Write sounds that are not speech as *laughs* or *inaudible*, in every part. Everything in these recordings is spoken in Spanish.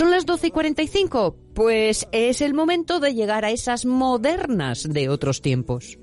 ¿Son las 12 y 45? Pues es el momento de llegar a esas modernas de otros tiempos.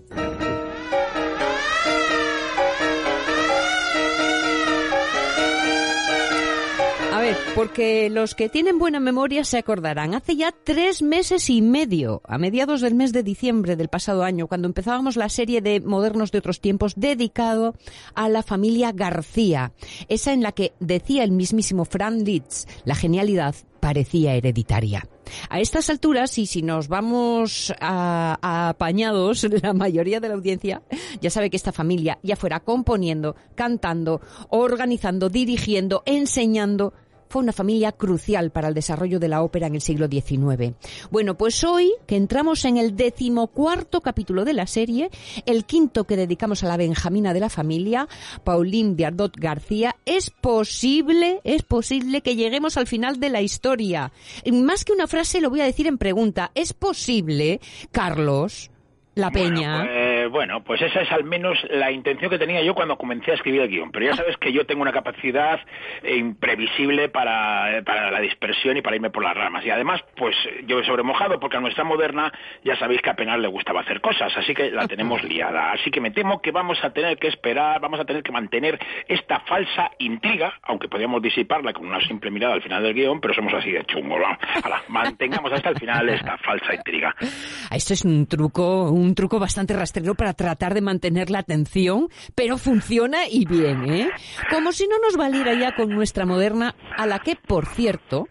A ver, porque los que tienen buena memoria se acordarán. Hace ya tres meses y medio, a mediados del mes de diciembre del pasado año, cuando empezábamos la serie de Modernos de otros tiempos dedicado a la familia García, esa en la que decía el mismísimo Fran Litz, la genialidad parecía hereditaria. A estas alturas, y si nos vamos a, a, apañados, *laughs* la mayoría de la audiencia ya sabe que esta familia, ya fuera componiendo, cantando, organizando, dirigiendo, enseñando, fue una familia crucial para el desarrollo de la ópera en el siglo XIX. Bueno, pues hoy, que entramos en el decimocuarto capítulo de la serie, el quinto que dedicamos a la Benjamina de la familia, Pauline Biardot García, es posible, es posible que lleguemos al final de la historia. Más que una frase, lo voy a decir en pregunta. ¿Es posible, Carlos? La Peña. Bueno pues, bueno, pues esa es al menos la intención que tenía yo cuando comencé a escribir el guion. Pero ya sabes que yo tengo una capacidad imprevisible para, para la dispersión y para irme por las ramas. Y además, pues yo he sobremojado porque a nuestra moderna ya sabéis que apenas le gustaba hacer cosas, así que la tenemos *laughs* liada. Así que me temo que vamos a tener que esperar, vamos a tener que mantener esta falsa intriga, aunque podríamos disiparla con una simple mirada al final del guion, pero somos así de chungo. mantengamos hasta el final esta falsa intriga. Esto es un truco, un truco bastante rastrero para tratar de mantener la atención, pero funciona y bien, ¿eh? Como si no nos valiera ya con nuestra moderna, a la que, por cierto,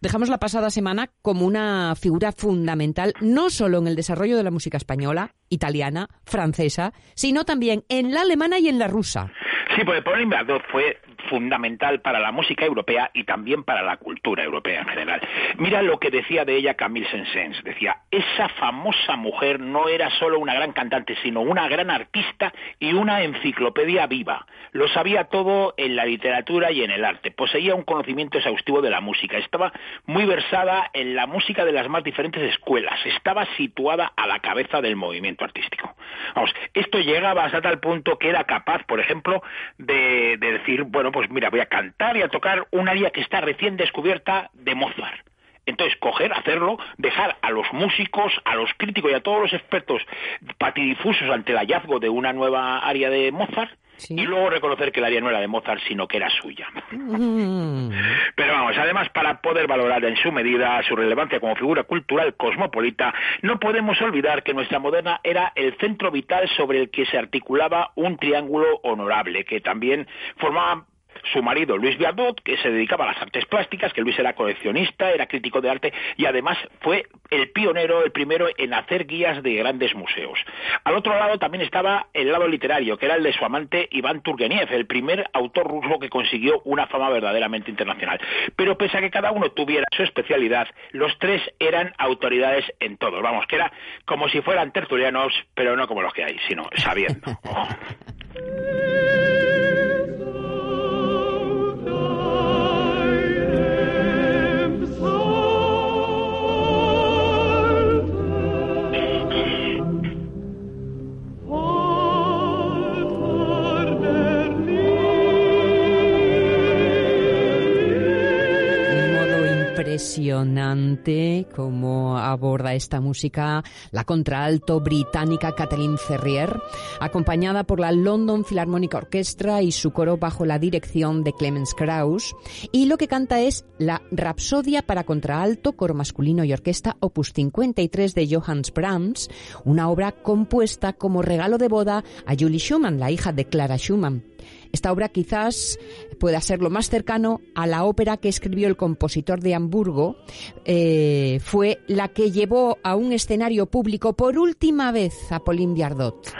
dejamos la pasada semana como una figura fundamental no solo en el desarrollo de la música española, italiana, francesa, sino también en la alemana y en la rusa. Sí, porque Pauline Bardot fue fundamental para la música europea y también para la cultura europea en general. Mira lo que decía de ella Camille Saint-Saëns. Decía, esa famosa mujer no era solo una gran cantante, sino una gran artista y una enciclopedia viva. Lo sabía todo en la literatura y en el arte. Poseía un conocimiento exhaustivo de la música. Estaba muy versada en la música de las más diferentes escuelas. Estaba situada a la cabeza del movimiento artístico. Vamos, esto llegaba hasta tal punto que era capaz, por ejemplo, de, de decir, bueno, pues mira, voy a cantar y a tocar un área que está recién descubierta de Mozart. Entonces, coger, hacerlo, dejar a los músicos, a los críticos y a todos los expertos patidifusos ante el hallazgo de una nueva área de Mozart, ¿Sí? y luego reconocer que el área no era de Mozart, sino que era suya. Mm. Pero vamos, además, para poder valorar en su medida su relevancia como figura cultural cosmopolita, no podemos olvidar que nuestra moderna era el centro vital sobre el que se articulaba un triángulo honorable, que también formaba su marido Luis Viardot, que se dedicaba a las artes plásticas, que Luis era coleccionista, era crítico de arte y además fue el pionero, el primero en hacer guías de grandes museos. Al otro lado también estaba el lado literario, que era el de su amante Iván Turgeniev, el primer autor ruso que consiguió una fama verdaderamente internacional. Pero pese a que cada uno tuviera su especialidad, los tres eran autoridades en todo. Vamos, que era como si fueran tertulianos, pero no como los que hay, sino sabiendo. *laughs* *laughs* impresionante cómo aborda esta música la contraalto británica Kathleen Ferrier, acompañada por la London Philharmonic Orchestra y su coro bajo la dirección de Clemens Krauss. Y lo que canta es la Rapsodia para contraalto, coro masculino y orquesta opus 53 de Johannes Brahms, una obra compuesta como regalo de boda a Julie Schumann, la hija de Clara Schumann. Esta obra quizás pueda ser lo más cercano a la ópera que escribió el compositor de Hamburgo. Eh, fue la que llevó a un escenario público por última vez a Pauline Biardot.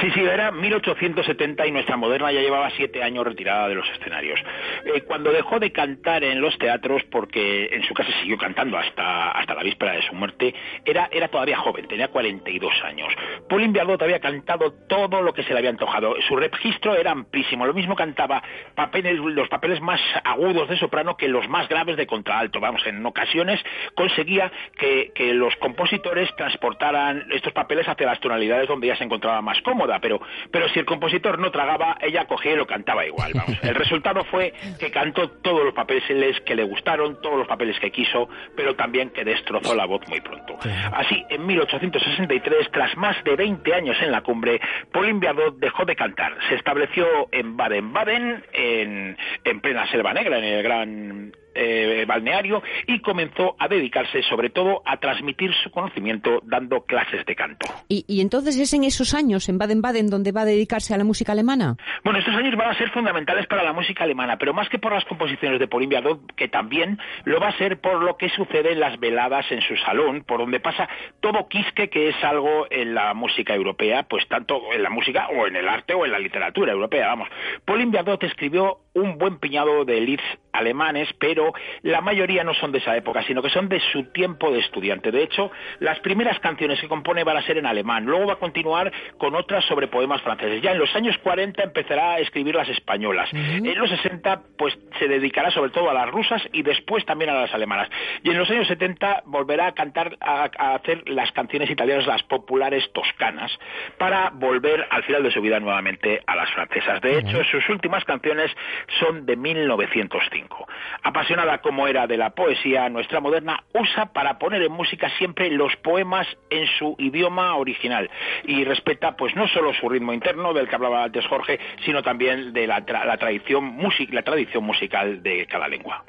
Sí, sí, era 1870 y nuestra moderna ya llevaba siete años retirada de los escenarios. Eh, cuando dejó de cantar en los teatros, porque en su casa siguió cantando hasta, hasta la víspera de su muerte, era, era todavía joven, tenía 42 años. Pauline Biardot había cantado todo lo que se le había antojado. Su registro era amplísimo. Lo mismo cantaba papeles, los papeles más agudos de soprano que los más graves de contraalto. Vamos, en ocasiones conseguía que, que los compositores transportaran estos papeles hacia las tonalidades donde ya se encontraba más cómodo cómoda, pero, pero si el compositor no tragaba, ella cogía y lo cantaba igual. *laughs* Vamos. El resultado fue que cantó todos los papeles que le gustaron, todos los papeles que quiso, pero también que destrozó la voz muy pronto. Así, en 1863, tras más de 20 años en la cumbre, Pauline Viardot dejó de cantar. Se estableció en Baden-Baden, en, en plena Selva Negra, en el gran eh, balneario y comenzó a dedicarse sobre todo a transmitir su conocimiento dando clases de canto. ¿Y, entonces es en esos años, en Baden-Baden, donde va a dedicarse a la música alemana? Bueno, estos años van a ser fundamentales para la música alemana, pero más que por las composiciones de Pauline Viardot, que también lo va a ser por lo que sucede en las veladas en su salón, por donde pasa todo quisque que es algo en la música europea, pues tanto en la música o en el arte o en la literatura europea, vamos. Pauline Viardot escribió un buen piñado de leads alemanes, pero la mayoría no son de esa época, sino que son de su tiempo de estudiante. De hecho, las primeras canciones que compone van a ser en alemán, luego va a continuar con otras sobre poemas franceses. Ya en los años 40 empezará a escribir las españolas. En los 60, pues se dedicará sobre todo a las rusas y después también a las alemanas. Y en los años 70 volverá a cantar, a, hacer las canciones italianas, las populares toscanas, para volver al final de su vida nuevamente a las francesas. De hecho, sus últimas canciones son de 1905. Apasionada como era de la poesía, nuestra moderna usa para poner en música siempre los poemas en su idioma original y respeta pues no solo su ritmo interno del que hablaba antes Jorge, sino también de la, tradición, la tradición musical de cada lengua.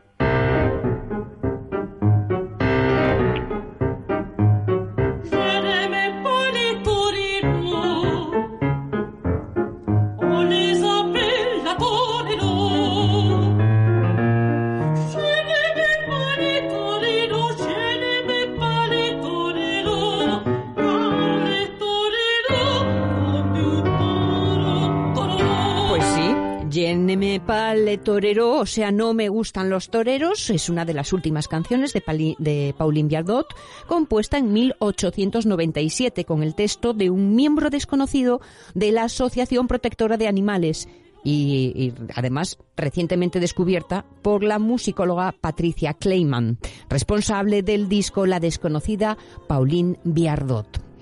Torero, o sea, no me gustan los toreros, es una de las últimas canciones de, Pauline Viardot, compuesta en 1897 con el texto de un miembro desconocido de la Asociación Protectora de Animales y, además recientemente descubierta por la musicóloga Patricia Kleiman, responsable del disco La desconocida Pauline Viardot.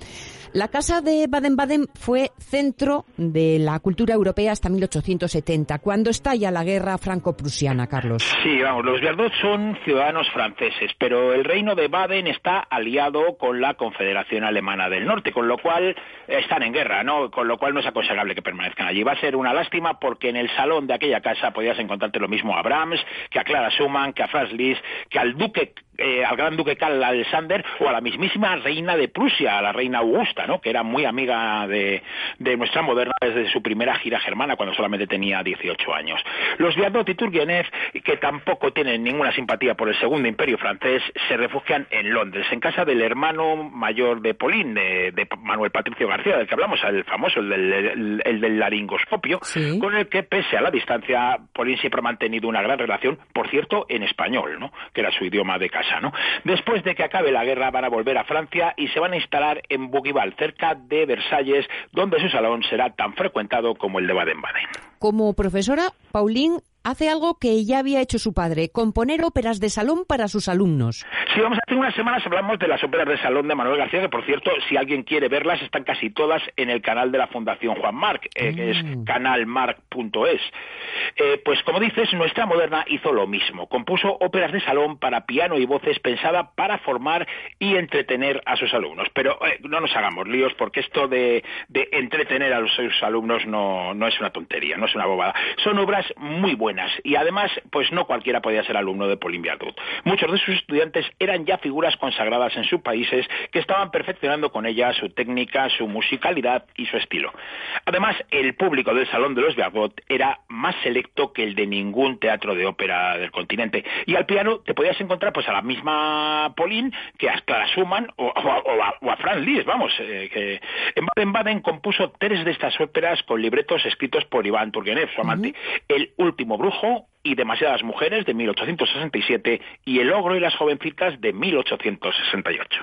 La Casa de Baden-Baden fue centro de la cultura europea hasta 1870, cuando estalla la guerra franco-prusiana, Carlos. Sí, vamos, los Viardot son ciudadanos franceses, pero el reino de Baden está aliado con la Confederación Alemana del Norte, con lo cual están en guerra, ¿no? Con lo cual no es aconsejable que permanezcan allí. Va a ser una lástima porque en el salón de aquella casa podías encontrarte lo mismo a Brahms, que a Clara Schumann, que a Franz Liszt, que al duque eh, al gran duque Karl Alexander o a la mismísima reina de Prusia, a la reina Augusta, ¿no? que era muy amiga de, nuestra moderna desde su primera gira germana cuando solamente tenía 18 años. Los Viardot y Turgenev, que tampoco tienen ninguna simpatía por el segundo imperio francés, se refugian en Londres, en casa del hermano mayor de Pauline, de, Manuel Patricio García, del que hablamos, el famoso, el del, el, del laringoscopio, con el que, pese a la distancia, Pauline siempre ha mantenido una gran relación, por cierto, en español, ¿no? que era su idioma de casa Después de que acabe la guerra van a volver a Francia y se van a instalar en Bougival, cerca de Versalles, donde su salón será tan frecuentado como el de Baden-Baden. Como profesora, Pauline hace algo que ya había hecho su padre, componer óperas de salón para sus alumnos. Sí, vamos, hace unas semanas hablamos de las óperas de salón de Manuel García, que por cierto, si alguien quiere verlas, están casi todas en el canal de la Fundación Juan Marc, eh, que es mm. canalmarc.es. Eh, pues como dices, nuestra moderna hizo lo mismo, compuso óperas de salón para piano y voces pensada para formar y entretener a sus alumnos. Pero eh, no nos hagamos líos, porque esto de, entretener a los, sus alumnos no, no es una tontería, no es una bobada. Son obras muy buenas y además pues no cualquiera podía ser alumno de Pauline Viardot. Muchos de sus estudiantes eran ya figuras consagradas en sus países que estaban perfeccionando con ella su técnica, su musicalidad y su estilo. Además, el público del Salón de los Viardot era más selecto que el de ningún teatro de ópera del continente y al piano te podías encontrar pues a la misma Pauline que a Clara Schumann o, a, Franz Liszt, vamos, eh, que en Baden-Baden compuso tres de estas óperas con libretos escritos por Iván Turgenev, su amante. El último Brujo y Demasiadas Mujeres de 1867 y El Ogro y las Jovencitas de 1868.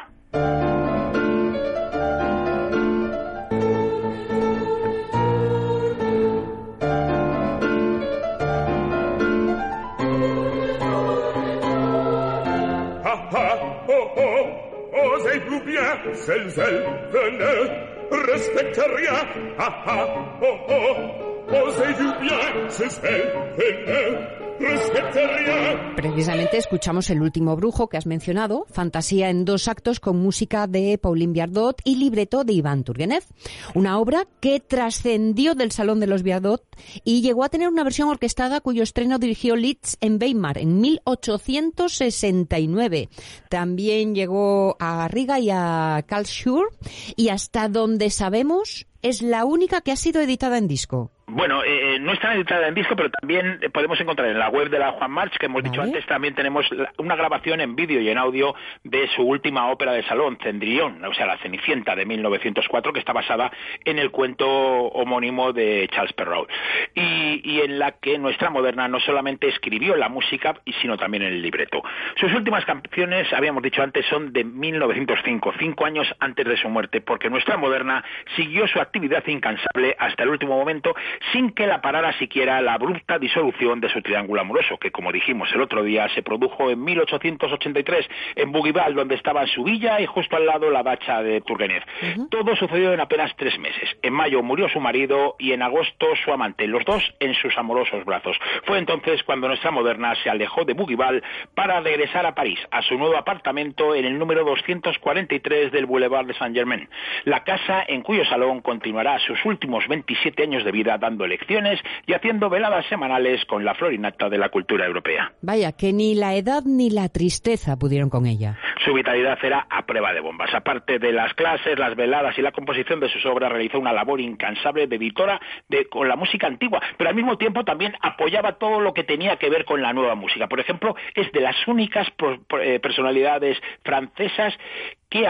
Ah, ah, oh, oh, oh, bien, venez, respecte rien. Ah ah, oh oh, Precisamente escuchamos El último brujo que has mencionado, fantasía en dos actos con música de Pauline Viardot y libreto de Iván Turgenev. Una obra que trascendió del Salón de los Viardot y llegó a tener una versión orquestada cuyo estreno dirigió Litz en Weimar en 1869. También llegó a Riga y a Karlsruhe y hasta donde sabemos es la única que ha sido editada en disco. Bueno, eh, eh, no está editada en disco, pero también podemos encontrar en la web de la Juan March, que hemos dicho antes, también tenemos una grabación en vídeo y en audio de su última ópera de salón, Cendrillon, o sea, La Cenicienta de 1904, que está basada en el cuento homónimo de Charles Perrault, y, y en la que nuestra moderna no solamente escribió la música, sino también el libreto. Sus últimas canciones, habíamos dicho antes, son de 1905, cinco años antes de su muerte, porque nuestra moderna siguió su actividad incansable hasta el último momento, sin que la parara siquiera la abrupta disolución de su triángulo amoroso, que como dijimos el otro día se produjo en 1883 en Bougival, donde estaba su villa y justo al lado la dacha de Turgenev. Todo sucedió en apenas tres meses. En mayo murió su marido y en agosto su amante, los dos en sus amorosos brazos. Fue entonces cuando nuestra moderna se alejó de Bougival para regresar a París, a su nuevo apartamento en el número 243 del Boulevard de Saint-Germain, la casa en cuyo salón continuará sus últimos 27 años de vida dando lecciones y haciendo veladas semanales con la florinata de la cultura europea. Vaya, que ni la edad ni la tristeza pudieron con ella. Su vitalidad era a prueba de bombas. Aparte de las clases, las veladas y la composición de sus obras, realizó una labor incansable de editora de, con la música antigua, pero al mismo tiempo también apoyaba todo lo que tenía que ver con la nueva música. Por ejemplo, es de las únicas eh, personalidades francesas que,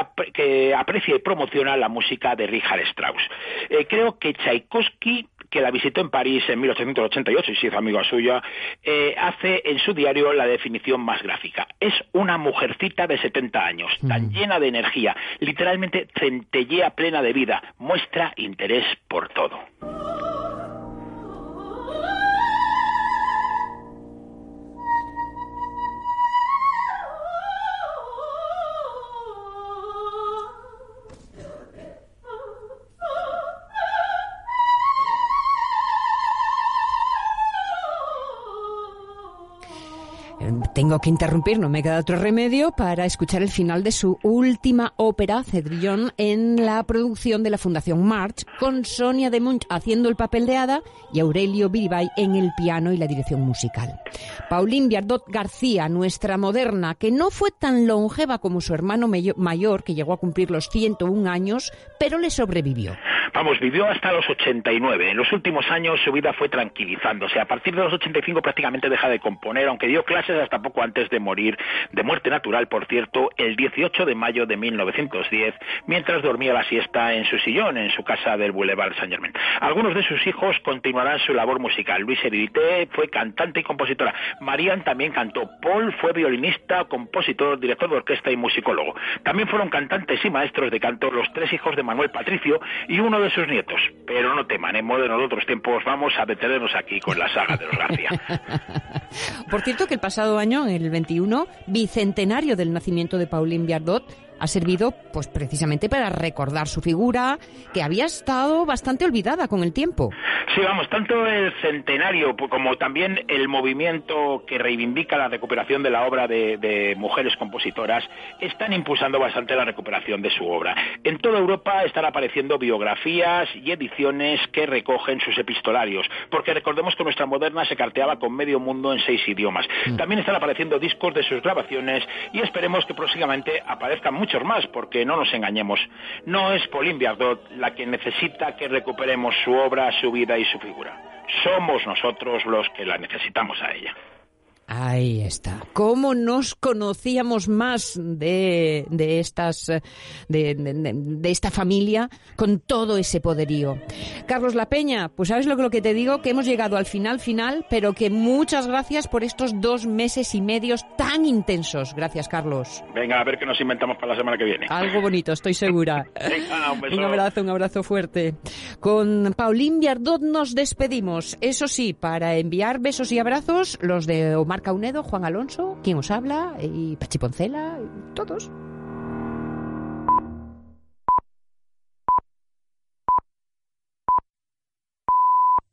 aprecia y promociona la música de Richard Strauss. Eh, creo que Tchaikovsky que la visitó en París en 1888 y se hizo amigo suya, eh, hace en su diario la definición más gráfica. Es una mujercita de 70 años, tan mm. llena de energía, literalmente centellea plena de vida, muestra interés por todo. Tengo que interrumpir, no me queda otro remedio para escuchar el final de su última ópera, Cedrillon, en la producción de la Fundación March, con Sonia de Munch haciendo el papel de hada y Aurelio Biribay en el piano y la dirección musical. Pauline Viardot García, nuestra moderna, que no fue tan longeva como su hermano mayor, que llegó a cumplir los 101 años, pero le sobrevivió. Vamos, vivió hasta los 89. En los últimos años su vida fue tranquilizándose. A partir de los 85 prácticamente deja de componer, aunque dio clases hasta antes de morir, de muerte natural, por cierto, el 18 de mayo de 1910, mientras dormía la siesta en su sillón en su casa del Boulevard Saint-Germain. Algunos de sus hijos continuarán su labor musical. Luis Heridité fue cantante y compositora. Marian también cantó. Paul fue violinista, compositor, director de orquesta y musicólogo. También fueron cantantes y maestros de canto los tres hijos de Manuel Patricio y uno de sus nietos. Pero no teman, en modernos otros tiempos vamos a detenernos aquí con la saga de los García. *laughs* Por cierto que el pasado año, el 21, bicentenario del nacimiento de Pauline Viardot, ha servido pues precisamente para recordar su figura que había estado bastante olvidada con el tiempo. Sí, vamos, tanto el centenario como también el movimiento que reivindica la recuperación de la obra de, de, mujeres compositoras están impulsando bastante la recuperación de su obra. En toda Europa están apareciendo biografías y ediciones que recogen sus epistolarios, porque recordemos que nuestra moderna se carteaba con medio mundo en seis idiomas. Mm. También están apareciendo discos de sus grabaciones y esperemos que próximamente aparezcan muchos muchos más, porque no nos engañemos, no es Pauline Viardot la que necesita que recuperemos su obra, su vida y su figura. Somos nosotros los que la necesitamos a ella. Ahí está. ¿Cómo nos conocíamos más de, de estas de, de, esta familia con todo ese poderío? Carlos La Peña, pues sabes lo que, lo que te digo, que hemos llegado al final final, pero que muchas gracias por estos dos meses y medios tan intensos. Gracias, Carlos. Venga, a ver qué nos inventamos para la semana que viene. Algo bonito, estoy segura. *laughs* Venga, un, *laughs* beso. un abrazo, un abrazo fuerte. Con Paulín Viardot nos despedimos. Eso sí, para enviar besos y abrazos, los de Omar Caunedo, Juan Alonso, quien os habla, y Pachi Poncela, y todos.